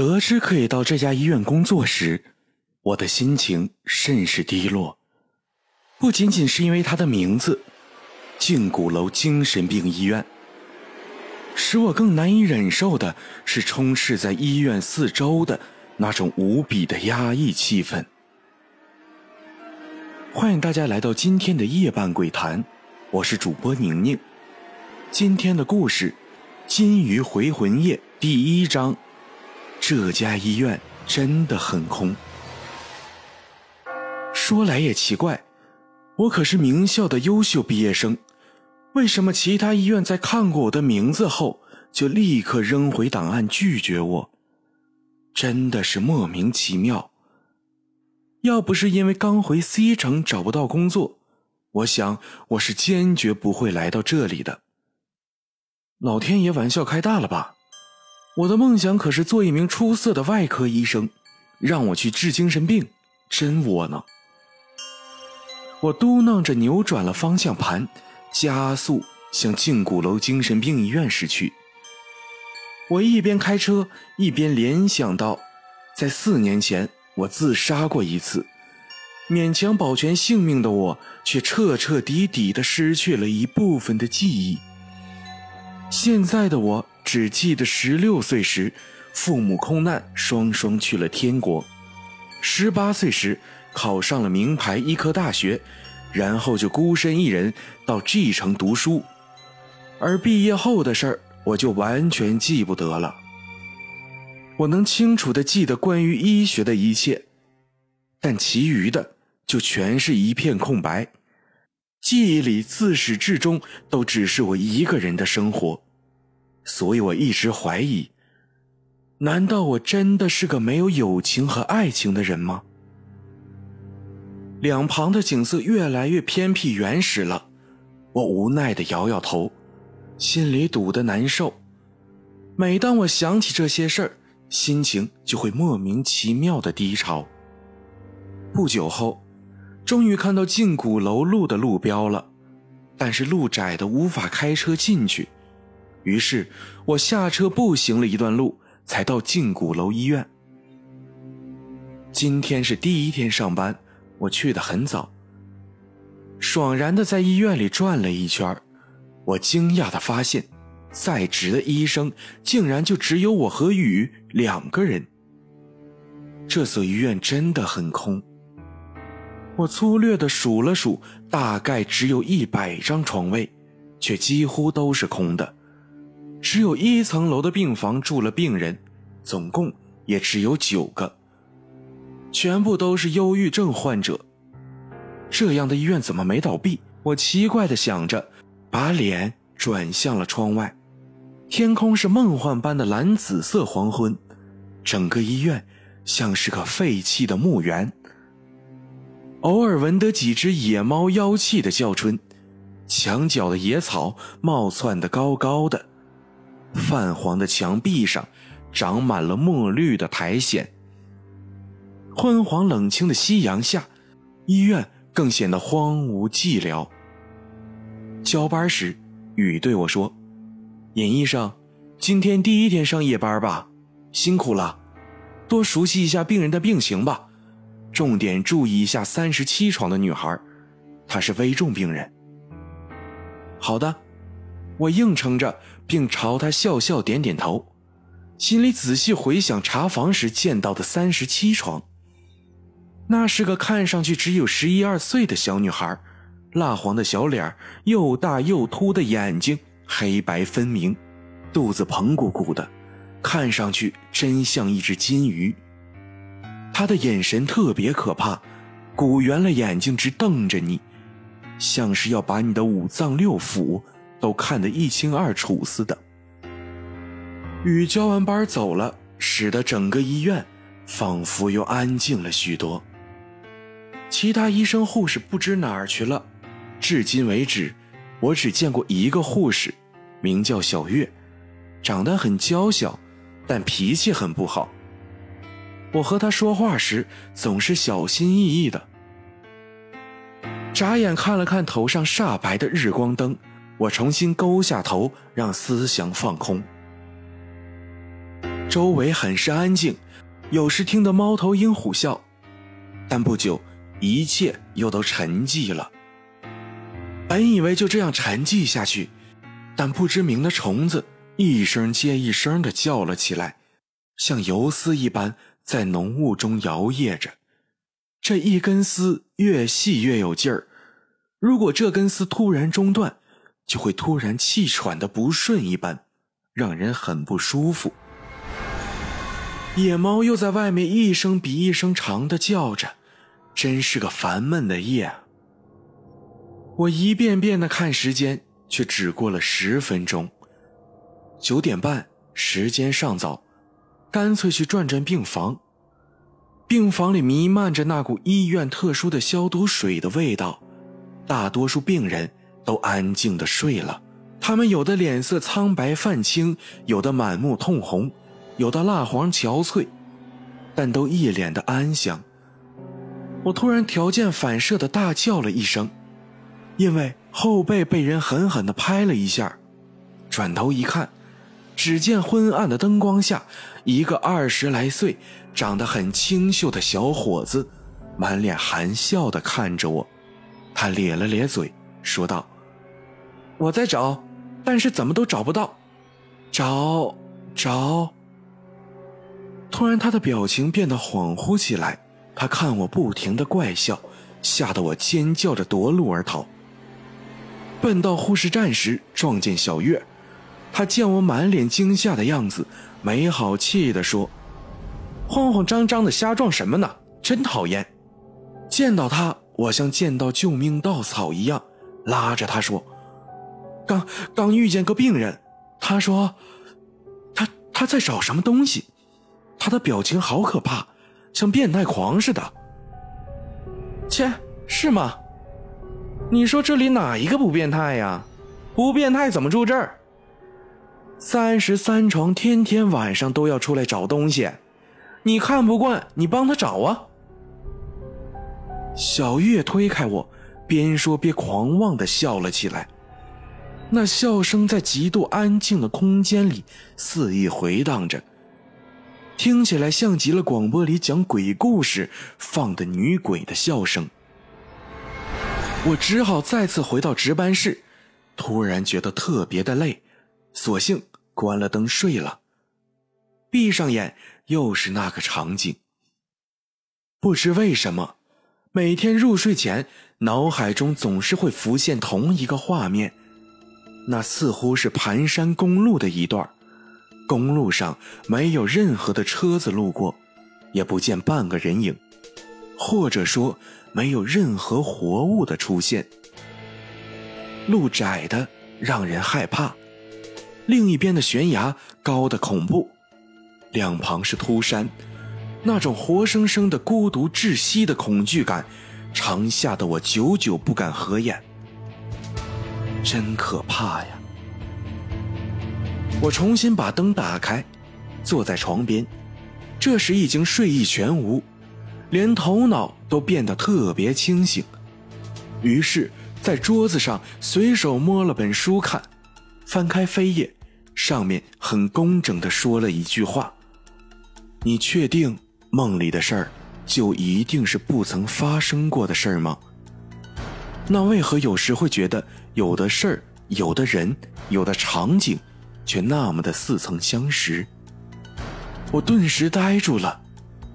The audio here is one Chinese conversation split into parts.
得知可以到这家医院工作时，我的心情甚是低落。不仅仅是因为它的名字——静谷楼精神病医院，使我更难以忍受的是充斥在医院四周的那种无比的压抑气氛。欢迎大家来到今天的夜半鬼谈，我是主播宁宁。今天的故事《金鱼回魂夜》第一章。这家医院真的很空。说来也奇怪，我可是名校的优秀毕业生，为什么其他医院在看过我的名字后就立刻扔回档案拒绝我？真的是莫名其妙。要不是因为刚回 C 城找不到工作，我想我是坚决不会来到这里的。老天爷玩笑开大了吧？我的梦想可是做一名出色的外科医生，让我去治精神病，真窝囊。我嘟囔着扭转了方向盘，加速向静谷楼精神病医院驶去。我一边开车一边联想到，在四年前我自杀过一次，勉强保全性命的我，却彻彻底底的失去了一部分的记忆。现在的我。只记得十六岁时，父母空难，双双去了天国；十八岁时考上了名牌医科大学，然后就孤身一人到 G 城读书。而毕业后的事儿，我就完全记不得了。我能清楚地记得关于医学的一切，但其余的就全是一片空白。记忆里自始至终都只是我一个人的生活。所以我一直怀疑，难道我真的是个没有友情和爱情的人吗？两旁的景色越来越偏僻原始了，我无奈的摇摇头，心里堵得难受。每当我想起这些事儿，心情就会莫名其妙的低潮。不久后，终于看到静谷楼路的路标了，但是路窄的无法开车进去。于是我下车步行了一段路，才到静谷楼医院。今天是第一天上班，我去的很早。爽然的在医院里转了一圈，我惊讶的发现，在职的医生竟然就只有我和雨两个人。这所医院真的很空。我粗略的数了数，大概只有一百张床位，却几乎都是空的。只有一层楼的病房住了病人，总共也只有九个，全部都是忧郁症患者。这样的医院怎么没倒闭？我奇怪的想着，把脸转向了窗外，天空是梦幻般的蓝紫色黄昏，整个医院像是个废弃的墓园。偶尔闻得几只野猫妖气的叫春，墙角的野草冒窜得高高的。泛黄的墙壁上长满了墨绿的苔藓。昏黄冷清的夕阳下，医院更显得荒芜寂寥。交班时，雨对我说：“尹医生，今天第一天上夜班吧，辛苦了，多熟悉一下病人的病情吧，重点注意一下三十七床的女孩，她是危重病人。”好的。我应承着，并朝他笑笑点点头，心里仔细回想查房时见到的三十七床。那是个看上去只有十一二岁的小女孩，蜡黄的小脸，又大又凸的眼睛，黑白分明，肚子膨鼓鼓的，看上去真像一只金鱼。她的眼神特别可怕，鼓圆了眼睛直瞪着你，像是要把你的五脏六腑。都看得一清二楚似的。雨交完班走了，使得整个医院仿佛又安静了许多。其他医生护士不知哪儿去了。至今为止，我只见过一个护士，名叫小月，长得很娇小，但脾气很不好。我和她说话时总是小心翼翼的。眨眼看了看头上煞白的日光灯。我重新勾下头，让思想放空。周围很是安静，有时听得猫头鹰虎啸，但不久一切又都沉寂了。本以为就这样沉寂下去，但不知名的虫子一声接一声的叫了起来，像游丝一般在浓雾中摇曳着。这一根丝越细越有劲儿，如果这根丝突然中断，就会突然气喘的不顺一般，让人很不舒服。野猫又在外面一声比一声长的叫着，真是个烦闷的夜。我一遍遍的看时间，却只过了十分钟。九点半，时间尚早，干脆去转转病房。病房里弥漫着那股医院特殊的消毒水的味道，大多数病人都安静的睡了。他们有的脸色苍白泛青，有的满目通红，有的蜡黄憔悴，但都一脸的安详。我突然条件反射的大叫了一声。因为后背被人狠狠地拍了一下，转头一看，只见昏暗的灯光下，一个二十来岁、长得很清秀的小伙子，满脸含笑地看着我。他咧了咧嘴，说道：“我在找，但是怎么都找不到，找找。”突然，他的表情变得恍惚起来，他看我不停的怪笑，吓得我尖叫着夺路而逃。奔到护士站时，撞见小月。她见我满脸惊吓的样子，没好气地说：“慌慌张张的瞎撞什么呢？真讨厌！”见到她，我像见到救命稻草一样，拉着她说：“刚刚遇见个病人，他说，他他在找什么东西，他的表情好可怕，像变态狂似的。”切，是吗？你说这里哪一个不变态呀？不变态怎么住这儿？三十三床天天晚上都要出来找东西，你看不惯，你帮他找啊！小月推开我，边说边狂妄的笑了起来，那笑声在极度安静的空间里肆意回荡着，听起来像极了广播里讲鬼故事放的女鬼的笑声。我只好再次回到值班室，突然觉得特别的累，索性关了灯睡了。闭上眼，又是那个场景。不知为什么，每天入睡前，脑海中总是会浮现同一个画面，那似乎是盘山公路的一段，公路上没有任何的车子路过，也不见半个人影，或者说。没有任何活物的出现，路窄的让人害怕，另一边的悬崖高的恐怖，两旁是秃山，那种活生生的孤独窒息的恐惧感，常吓得我久久不敢合眼，真可怕呀！我重新把灯打开，坐在床边，这时已经睡意全无。连头脑都变得特别清醒，于是，在桌子上随手摸了本书看，翻开扉页，上面很工整的说了一句话：“你确定梦里的事儿就一定是不曾发生过的事儿吗？那为何有时会觉得有的事儿、有的人、有的场景，却那么的似曾相识？”我顿时呆住了。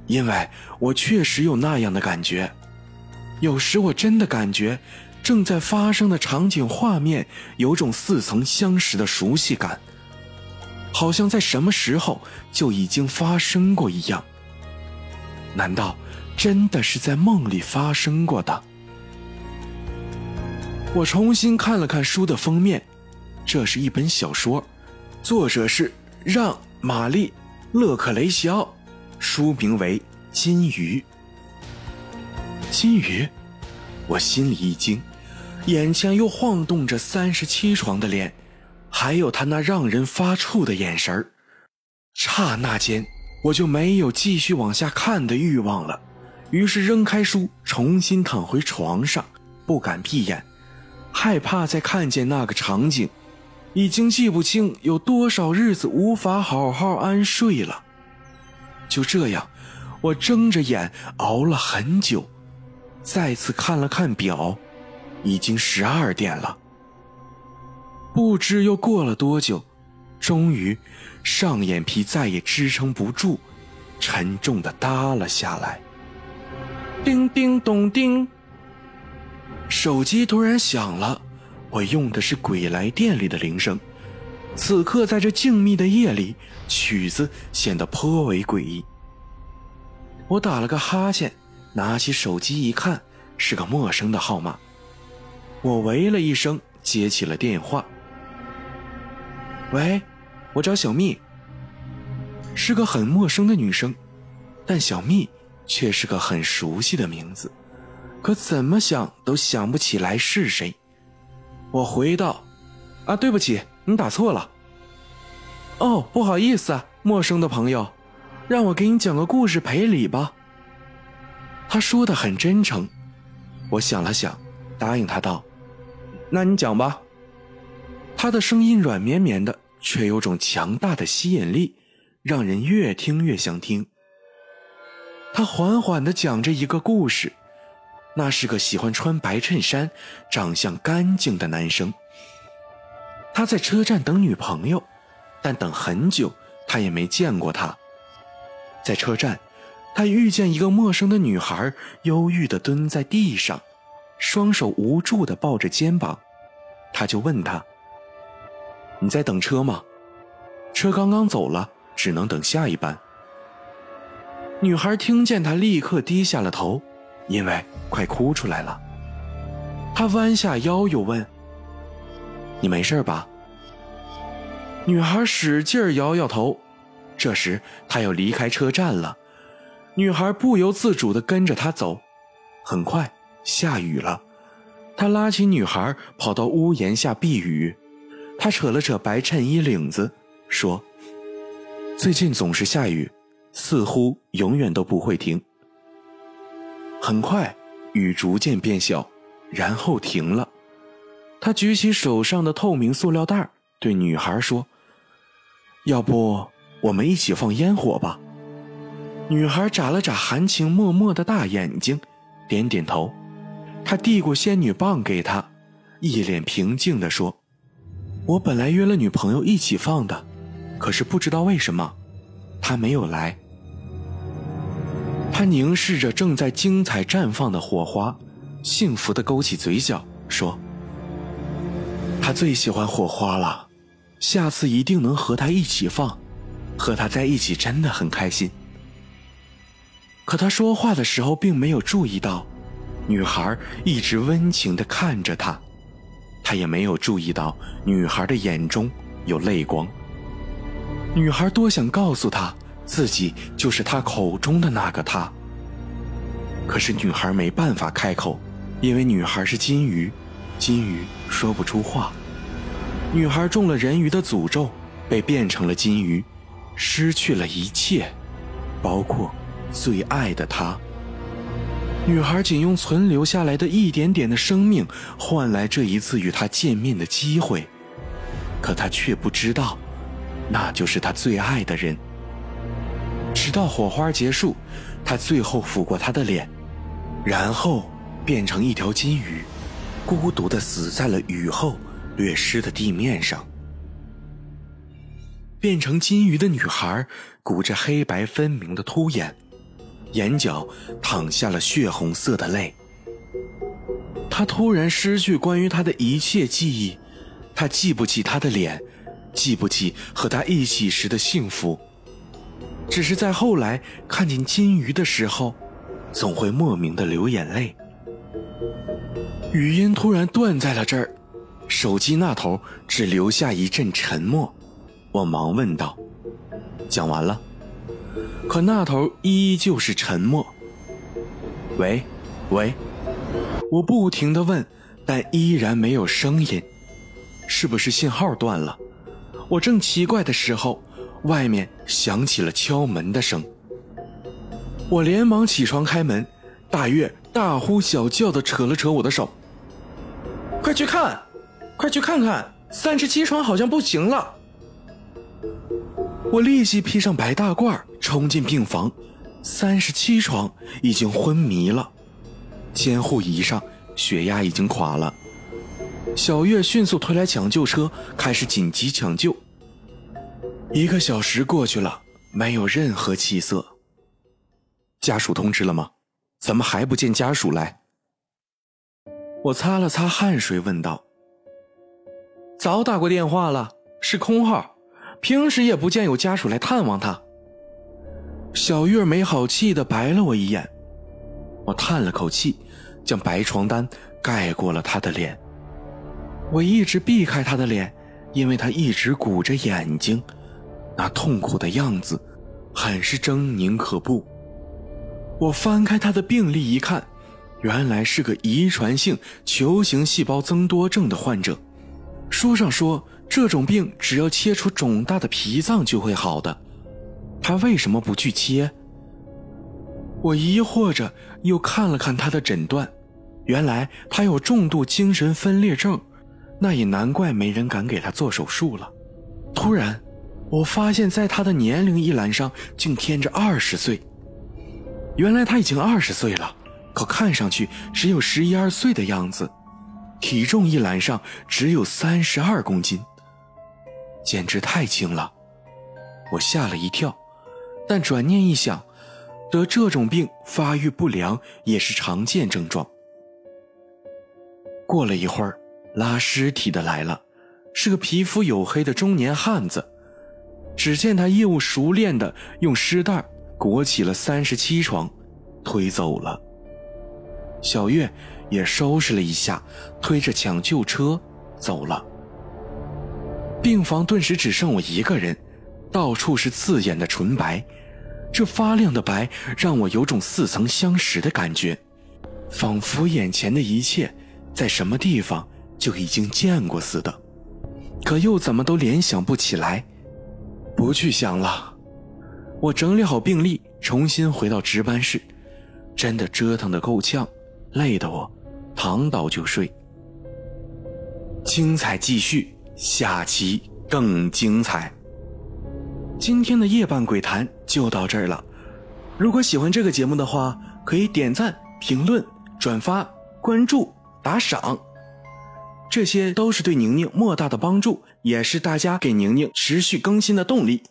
因为我确实有那样的感觉，有时我真的感觉正在发生的场景画面有种似曾相识的熟悉感，好像在什么时候就已经发生过一样。难道真的是在梦里发生过的？我重新看了看书的封面，这是一本小说，作者是让·玛丽·勒克雷西奥。书名为《金鱼》。金鱼，我心里一惊，眼前又晃动着三十七床的脸，还有他那让人发怵的眼神刹那间，我就没有继续往下看的欲望了，于是扔开书，重新躺回床上，不敢闭眼，害怕再看见那个场景。已经记不清有多少日子无法好好安睡了。就这样，我睁着眼熬了很久，再次看了看表，已经十二点了。不知又过了多久，终于，上眼皮再也支撑不住，沉重的耷了下来。叮叮咚叮，手机突然响了。我用的是鬼来电里的铃声。此刻在这静谧的夜里，曲子显得颇为诡异。我打了个哈欠，拿起手机一看，是个陌生的号码。我喂了一声，接起了电话。喂，我找小蜜。是个很陌生的女生，但小蜜却是个很熟悉的名字，可怎么想都想不起来是谁。我回道：“啊，对不起，你打错了。哦，不好意思啊，陌生的朋友，让我给你讲个故事赔礼吧。”他说的很真诚，我想了想，答应他道：“那你讲吧。”他的声音软绵绵的，却有种强大的吸引力，让人越听越想听。他缓缓的讲着一个故事。那是个喜欢穿白衬衫、长相干净的男生。他在车站等女朋友，但等很久，他也没见过她。在车站，他遇见一个陌生的女孩，忧郁地蹲在地上，双手无助地抱着肩膀。他就问她：“你在等车吗？车刚刚走了，只能等下一班。”女孩听见他，立刻低下了头。因为快哭出来了，他弯下腰又问：“你没事吧？”女孩使劲摇摇头。这时他要离开车站了，女孩不由自主地跟着他走。很快下雨了，他拉起女孩跑到屋檐下避雨。他扯了扯白衬衣领子，说：“最近总是下雨，似乎永远都不会停。”很快，雨逐渐变小，然后停了。他举起手上的透明塑料袋，对女孩说：“要不我们一起放烟火吧？”女孩眨了眨含情脉脉的大眼睛，点点头。他递过仙女棒给她，一脸平静地说：“我本来约了女朋友一起放的，可是不知道为什么，她没有来。”他凝视着正在精彩绽放的火花，幸福的勾起嘴角，说：“他最喜欢火花了，下次一定能和他一起放，和他在一起真的很开心。”可他说话的时候并没有注意到，女孩一直温情的看着他，他也没有注意到女孩的眼中有泪光。女孩多想告诉他。自己就是他口中的那个他。可是女孩没办法开口，因为女孩是金鱼，金鱼说不出话。女孩中了人鱼的诅咒，被变成了金鱼，失去了一切，包括最爱的他。女孩仅用存留下来的一点点的生命，换来这一次与他见面的机会，可她却不知道，那就是她最爱的人。直到火花结束，他最后抚过她的脸，然后变成一条金鱼，孤独的死在了雨后略湿的地面上。变成金鱼的女孩鼓着黑白分明的凸眼，眼角淌下了血红色的泪。她突然失去关于他的一切记忆，她记不起他的脸，记不起和他一起时的幸福。只是在后来看见金鱼的时候，总会莫名的流眼泪。语音突然断在了这儿，手机那头只留下一阵沉默。我忙问道：“讲完了？”可那头依旧是沉默。喂，喂，我不停的问，但依然没有声音。是不是信号断了？我正奇怪的时候。外面响起了敲门的声，我连忙起床开门。大月大呼小叫的扯了扯我的手：“快去看，快去看看，三十七床好像不行了。”我立即披上白大褂，冲进病房。三十七床已经昏迷了，监护仪上血压已经垮了。小月迅速推来抢救车，开始紧急抢救。一个小时过去了，没有任何起色。家属通知了吗？怎么还不见家属来？我擦了擦汗水，问道：“早打过电话了，是空号，平时也不见有家属来探望他。”小月没好气的白了我一眼，我叹了口气，将白床单盖过了他的脸。我一直避开他的脸，因为他一直鼓着眼睛，那痛苦的样子，很是狰狞可怖。我翻开他的病历一看，原来是个遗传性球形细胞增多症的患者。书上说，这种病只要切除肿大的脾脏就会好的。他为什么不去切？我疑惑着，又看了看他的诊断，原来他有重度精神分裂症。那也难怪没人敢给他做手术了。突然，我发现在他的年龄一栏上竟填着二十岁。原来他已经二十岁了，可看上去只有十一二岁的样子。体重一栏上只有三十二公斤，简直太轻了。我吓了一跳，但转念一想，得这种病发育不良也是常见症状。过了一会儿。拉尸体的来了，是个皮肤黝黑的中年汉子。只见他业务熟练的用尸袋裹起了三十七床，推走了。小月也收拾了一下，推着抢救车走了。病房顿时只剩我一个人，到处是刺眼的纯白，这发亮的白让我有种似曾相识的感觉，仿佛眼前的一切在什么地方。就已经见过似的，可又怎么都联想不起来。不去想了，我整理好病历，重新回到值班室。真的折腾的够呛，累得我躺倒就睡。精彩继续，下期更精彩。今天的夜半鬼谈就到这儿了。如果喜欢这个节目的话，可以点赞、评论、转发、关注、打赏。这些都是对宁宁莫大的帮助，也是大家给宁宁持续更新的动力。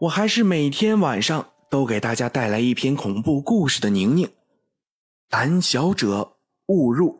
我还是每天晚上都给大家带来一篇恐怖故事的宁宁。胆小者勿入。